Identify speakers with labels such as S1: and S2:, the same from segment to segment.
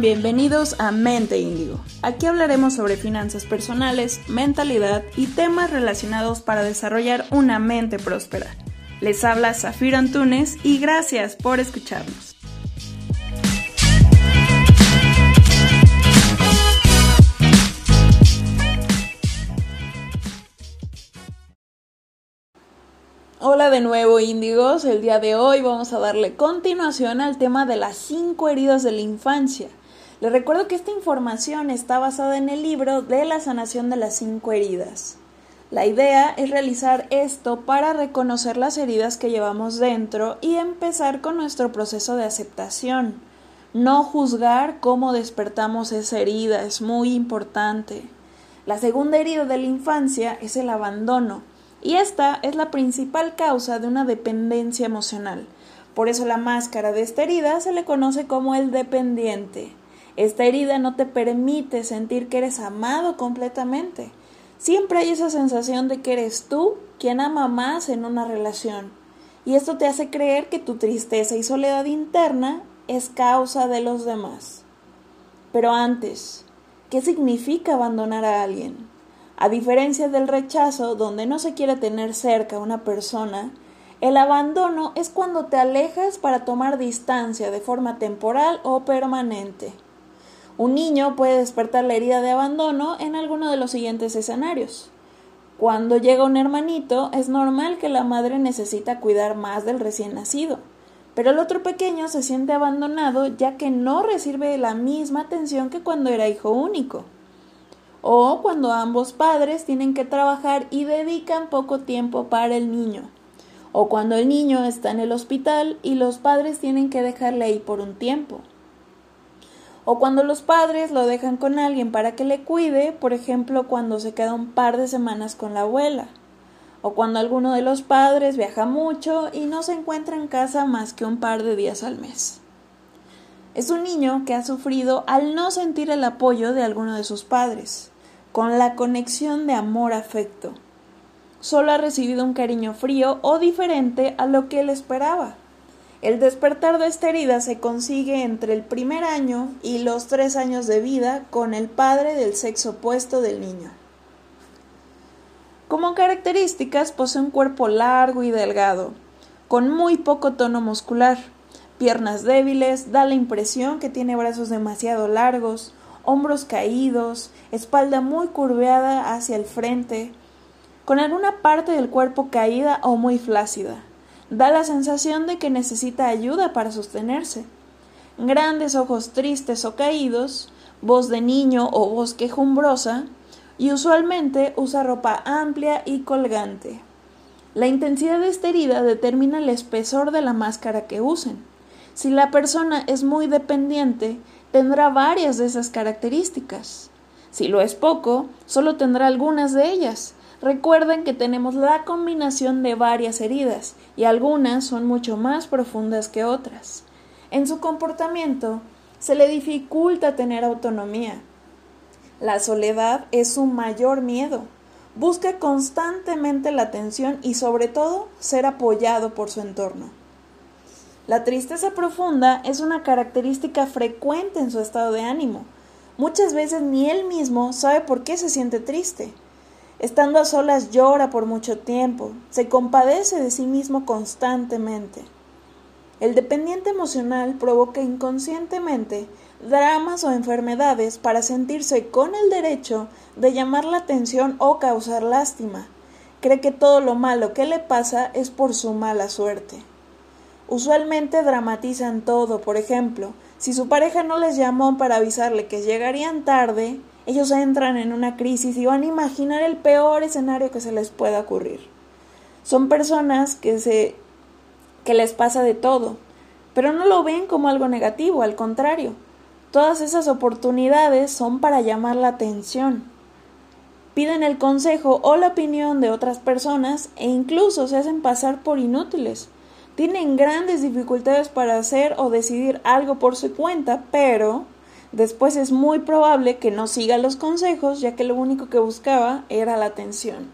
S1: Bienvenidos a Mente Índigo. Aquí hablaremos sobre finanzas personales, mentalidad y temas relacionados para desarrollar una mente próspera. Les habla Zafiro Antunes y gracias por escucharnos. Hola de nuevo índigos, el día de hoy vamos a darle continuación al tema de las cinco heridas de la infancia. Les recuerdo que esta información está basada en el libro de la sanación de las cinco heridas. La idea es realizar esto para reconocer las heridas que llevamos dentro y empezar con nuestro proceso de aceptación. No juzgar cómo despertamos esa herida es muy importante. La segunda herida de la infancia es el abandono y esta es la principal causa de una dependencia emocional. Por eso la máscara de esta herida se le conoce como el dependiente. Esta herida no te permite sentir que eres amado completamente. Siempre hay esa sensación de que eres tú quien ama más en una relación. Y esto te hace creer que tu tristeza y soledad interna es causa de los demás. Pero antes, ¿qué significa abandonar a alguien? A diferencia del rechazo, donde no se quiere tener cerca a una persona, el abandono es cuando te alejas para tomar distancia de forma temporal o permanente. Un niño puede despertar la herida de abandono en alguno de los siguientes escenarios. Cuando llega un hermanito, es normal que la madre necesita cuidar más del recién nacido, pero el otro pequeño se siente abandonado ya que no recibe la misma atención que cuando era hijo único. O cuando ambos padres tienen que trabajar y dedican poco tiempo para el niño, o cuando el niño está en el hospital y los padres tienen que dejarle ahí por un tiempo, o cuando los padres lo dejan con alguien para que le cuide, por ejemplo cuando se queda un par de semanas con la abuela, o cuando alguno de los padres viaja mucho y no se encuentra en casa más que un par de días al mes. Es un niño que ha sufrido al no sentir el apoyo de alguno de sus padres con la conexión de amor-afecto. Solo ha recibido un cariño frío o diferente a lo que él esperaba. El despertar de esta herida se consigue entre el primer año y los tres años de vida con el padre del sexo opuesto del niño. Como características posee un cuerpo largo y delgado, con muy poco tono muscular, piernas débiles, da la impresión que tiene brazos demasiado largos, hombros caídos, espalda muy curveada hacia el frente, con alguna parte del cuerpo caída o muy flácida. Da la sensación de que necesita ayuda para sostenerse. Grandes ojos tristes o caídos, voz de niño o voz quejumbrosa, y usualmente usa ropa amplia y colgante. La intensidad de esta herida determina el espesor de la máscara que usen. Si la persona es muy dependiente, tendrá varias de esas características. Si lo es poco, solo tendrá algunas de ellas. Recuerden que tenemos la combinación de varias heridas y algunas son mucho más profundas que otras. En su comportamiento se le dificulta tener autonomía. La soledad es su mayor miedo. Busca constantemente la atención y sobre todo ser apoyado por su entorno. La tristeza profunda es una característica frecuente en su estado de ánimo. Muchas veces ni él mismo sabe por qué se siente triste. Estando a solas llora por mucho tiempo, se compadece de sí mismo constantemente. El dependiente emocional provoca inconscientemente dramas o enfermedades para sentirse con el derecho de llamar la atención o causar lástima. Cree que todo lo malo que le pasa es por su mala suerte. Usualmente dramatizan todo, por ejemplo, si su pareja no les llamó para avisarle que llegarían tarde, ellos entran en una crisis y van a imaginar el peor escenario que se les pueda ocurrir. Son personas que se que les pasa de todo, pero no lo ven como algo negativo, al contrario. Todas esas oportunidades son para llamar la atención. Piden el consejo o la opinión de otras personas e incluso se hacen pasar por inútiles tienen grandes dificultades para hacer o decidir algo por su cuenta, pero después es muy probable que no siga los consejos, ya que lo único que buscaba era la atención.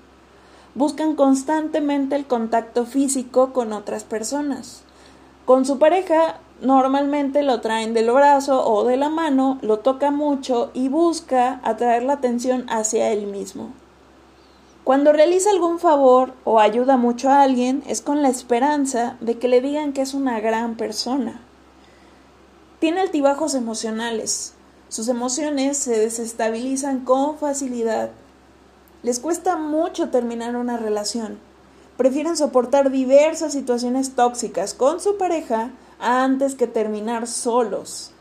S1: Buscan constantemente el contacto físico con otras personas. Con su pareja Normalmente lo traen del brazo o de la mano, lo toca mucho y busca atraer la atención hacia él mismo. Cuando realiza algún favor o ayuda mucho a alguien es con la esperanza de que le digan que es una gran persona. Tiene altibajos emocionales. Sus emociones se desestabilizan con facilidad. Les cuesta mucho terminar una relación. Prefieren soportar diversas situaciones tóxicas con su pareja antes que terminar solos.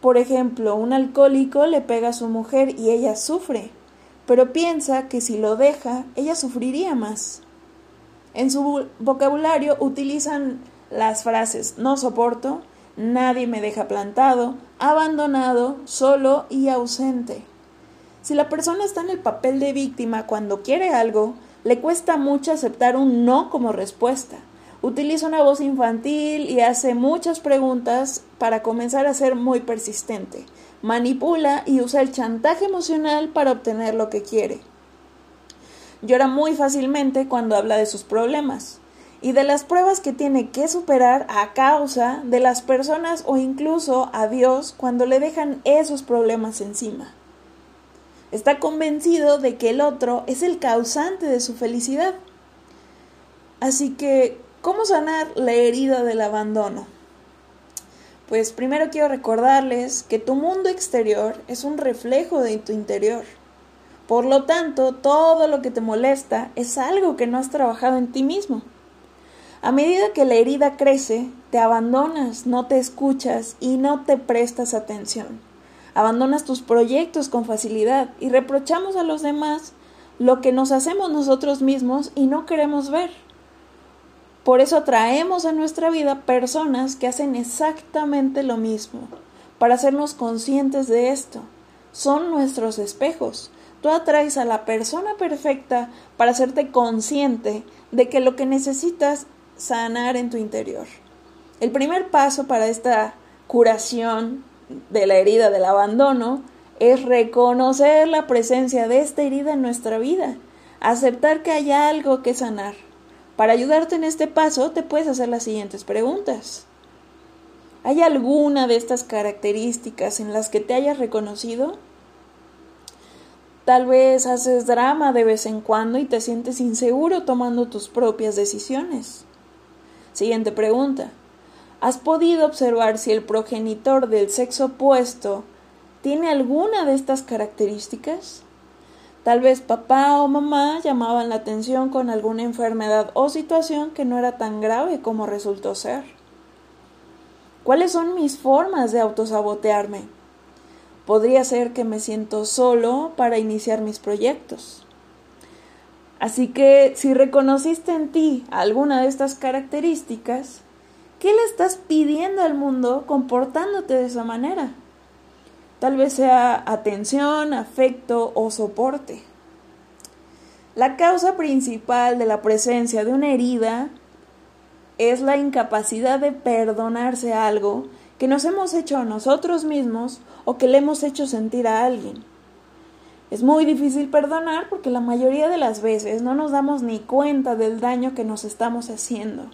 S1: Por ejemplo, un alcohólico le pega a su mujer y ella sufre, pero piensa que si lo deja, ella sufriría más. En su vocabulario utilizan las frases no soporto, nadie me deja plantado, abandonado, solo y ausente. Si la persona está en el papel de víctima cuando quiere algo, le cuesta mucho aceptar un no como respuesta utiliza una voz infantil y hace muchas preguntas para comenzar a ser muy persistente. Manipula y usa el chantaje emocional para obtener lo que quiere. Llora muy fácilmente cuando habla de sus problemas y de las pruebas que tiene que superar a causa de las personas o incluso a Dios cuando le dejan esos problemas encima. Está convencido de que el otro es el causante de su felicidad. Así que ¿Cómo sanar la herida del abandono? Pues primero quiero recordarles que tu mundo exterior es un reflejo de tu interior. Por lo tanto, todo lo que te molesta es algo que no has trabajado en ti mismo. A medida que la herida crece, te abandonas, no te escuchas y no te prestas atención. Abandonas tus proyectos con facilidad y reprochamos a los demás lo que nos hacemos nosotros mismos y no queremos ver. Por eso atraemos a nuestra vida personas que hacen exactamente lo mismo, para hacernos conscientes de esto. Son nuestros espejos. Tú atraes a la persona perfecta para hacerte consciente de que lo que necesitas sanar en tu interior. El primer paso para esta curación de la herida del abandono es reconocer la presencia de esta herida en nuestra vida, aceptar que hay algo que sanar. Para ayudarte en este paso, te puedes hacer las siguientes preguntas. ¿Hay alguna de estas características en las que te hayas reconocido? Tal vez haces drama de vez en cuando y te sientes inseguro tomando tus propias decisiones. Siguiente pregunta. ¿Has podido observar si el progenitor del sexo opuesto tiene alguna de estas características? Tal vez papá o mamá llamaban la atención con alguna enfermedad o situación que no era tan grave como resultó ser. ¿Cuáles son mis formas de autosabotearme? Podría ser que me siento solo para iniciar mis proyectos. Así que si reconociste en ti alguna de estas características, ¿qué le estás pidiendo al mundo comportándote de esa manera? Tal vez sea atención, afecto o soporte. La causa principal de la presencia de una herida es la incapacidad de perdonarse algo que nos hemos hecho a nosotros mismos o que le hemos hecho sentir a alguien. Es muy difícil perdonar porque la mayoría de las veces no nos damos ni cuenta del daño que nos estamos haciendo.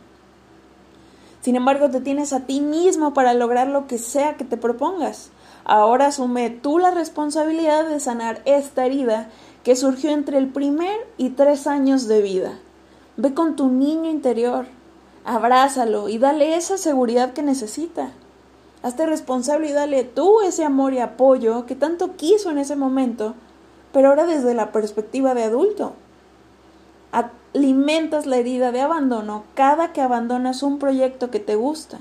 S1: Sin embargo, te tienes a ti mismo para lograr lo que sea que te propongas. Ahora asume tú la responsabilidad de sanar esta herida que surgió entre el primer y tres años de vida. Ve con tu niño interior, abrázalo y dale esa seguridad que necesita. Hazte responsable y dale tú ese amor y apoyo que tanto quiso en ese momento, pero ahora desde la perspectiva de adulto. Alimentas la herida de abandono cada que abandonas un proyecto que te gusta.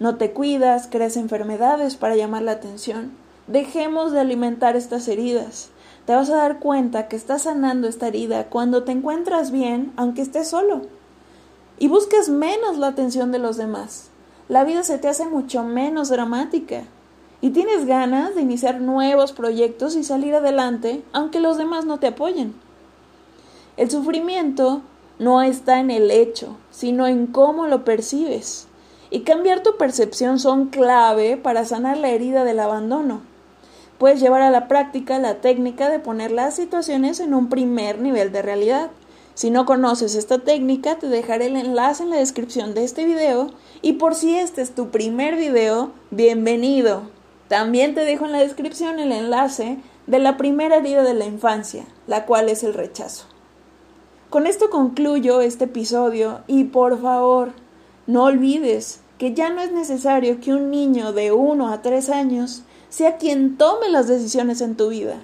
S1: No te cuidas, creas enfermedades para llamar la atención. Dejemos de alimentar estas heridas. Te vas a dar cuenta que estás sanando esta herida cuando te encuentras bien, aunque estés solo. Y busques menos la atención de los demás. La vida se te hace mucho menos dramática. Y tienes ganas de iniciar nuevos proyectos y salir adelante, aunque los demás no te apoyen. El sufrimiento no está en el hecho, sino en cómo lo percibes y cambiar tu percepción son clave para sanar la herida del abandono. Puedes llevar a la práctica la técnica de poner las situaciones en un primer nivel de realidad, Si no conoces esta técnica, te dejaré el enlace en la descripción de este video y por si este es tu primer video, bienvenido. También te dejo en la descripción el enlace de la primera herida de la infancia, la cual es el rechazo. Con esto concluyo este episodio y por favor, no olvides que ya no es necesario que un niño de 1 a 3 años sea quien tome las decisiones en tu vida.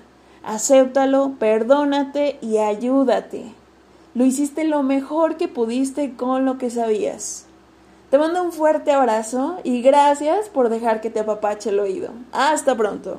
S1: Acéptalo, perdónate y ayúdate. Lo hiciste lo mejor que pudiste con lo que sabías. Te mando un fuerte abrazo y gracias por dejar que te apapache el oído. Hasta pronto.